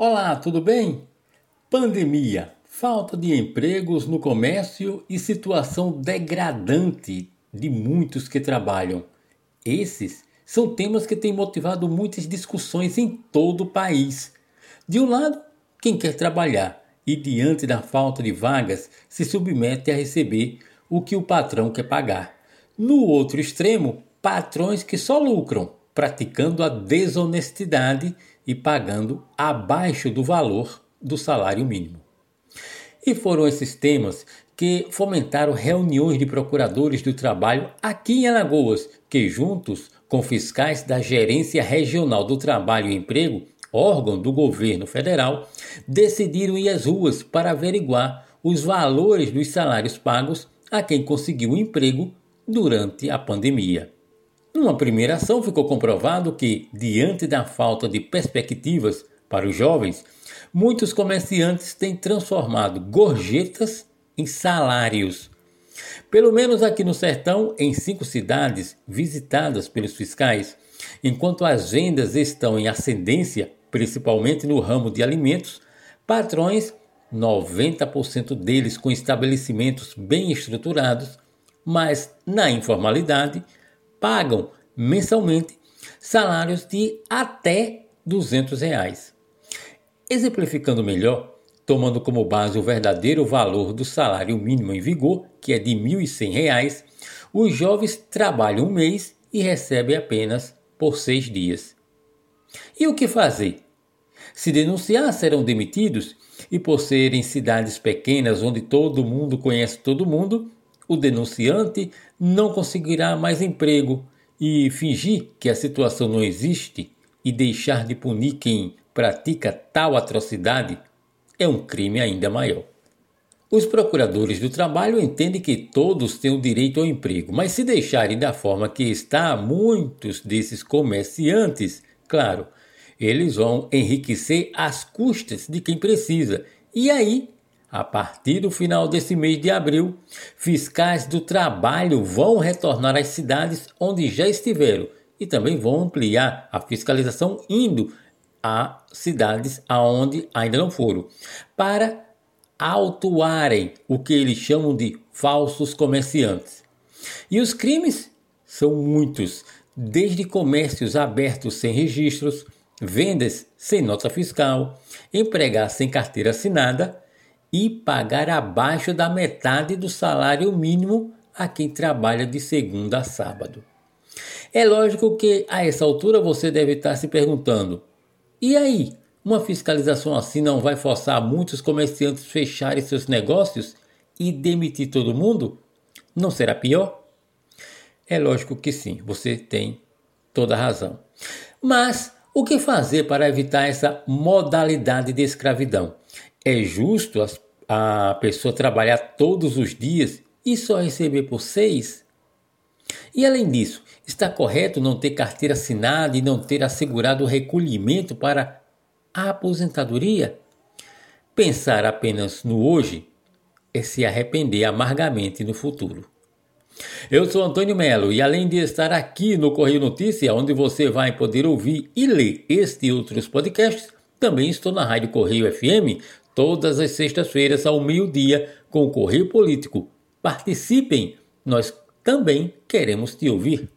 Olá, tudo bem? Pandemia, falta de empregos no comércio e situação degradante de muitos que trabalham. Esses são temas que têm motivado muitas discussões em todo o país. De um lado, quem quer trabalhar e, diante da falta de vagas, se submete a receber o que o patrão quer pagar. No outro extremo, patrões que só lucram, praticando a desonestidade e pagando abaixo do valor do salário mínimo. E foram esses temas que fomentaram reuniões de procuradores do trabalho aqui em Alagoas, que, juntos com fiscais da Gerência Regional do Trabalho e Emprego, órgão do governo federal, decidiram ir às ruas para averiguar os valores dos salários pagos a quem conseguiu emprego durante a pandemia. Numa primeira ação, ficou comprovado que, diante da falta de perspectivas para os jovens, muitos comerciantes têm transformado gorjetas em salários. Pelo menos aqui no sertão, em cinco cidades visitadas pelos fiscais, enquanto as vendas estão em ascendência, principalmente no ramo de alimentos, patrões, 90% deles com estabelecimentos bem estruturados, mas na informalidade, pagam mensalmente salários de até 200 reais. Exemplificando melhor, tomando como base o verdadeiro valor do salário mínimo em vigor, que é de R$ 1.100, os jovens trabalham um mês e recebem apenas por seis dias. E o que fazer? Se denunciar, serão demitidos, e por serem cidades pequenas onde todo mundo conhece todo mundo, o denunciante não conseguirá mais emprego e fingir que a situação não existe e deixar de punir quem pratica tal atrocidade é um crime ainda maior. Os procuradores do trabalho entendem que todos têm o direito ao emprego, mas se deixarem da forma que está, muitos desses comerciantes, claro, eles vão enriquecer às custas de quem precisa. E aí a partir do final desse mês de abril, fiscais do trabalho vão retornar às cidades onde já estiveram e também vão ampliar a fiscalização indo a cidades aonde ainda não foram, para autuarem o que eles chamam de falsos comerciantes. E os crimes são muitos, desde comércios abertos sem registros, vendas sem nota fiscal, empregar sem carteira assinada e pagar abaixo da metade do salário mínimo a quem trabalha de segunda a sábado. É lógico que a essa altura você deve estar se perguntando: e aí? Uma fiscalização assim não vai forçar muitos comerciantes fecharem seus negócios e demitir todo mundo? Não será pior? É lógico que sim, você tem toda a razão. Mas o que fazer para evitar essa modalidade de escravidão? É justo a pessoa trabalhar todos os dias e só receber por seis? E além disso, está correto não ter carteira assinada e não ter assegurado o recolhimento para a aposentadoria? Pensar apenas no hoje é se arrepender amargamente no futuro. Eu sou Antônio Melo e além de estar aqui no Correio Notícia, onde você vai poder ouvir e ler este e outros podcasts, também estou na Rádio Correio FM todas as sextas-feiras ao meio-dia com o Correio Político. Participem, nós também queremos te ouvir.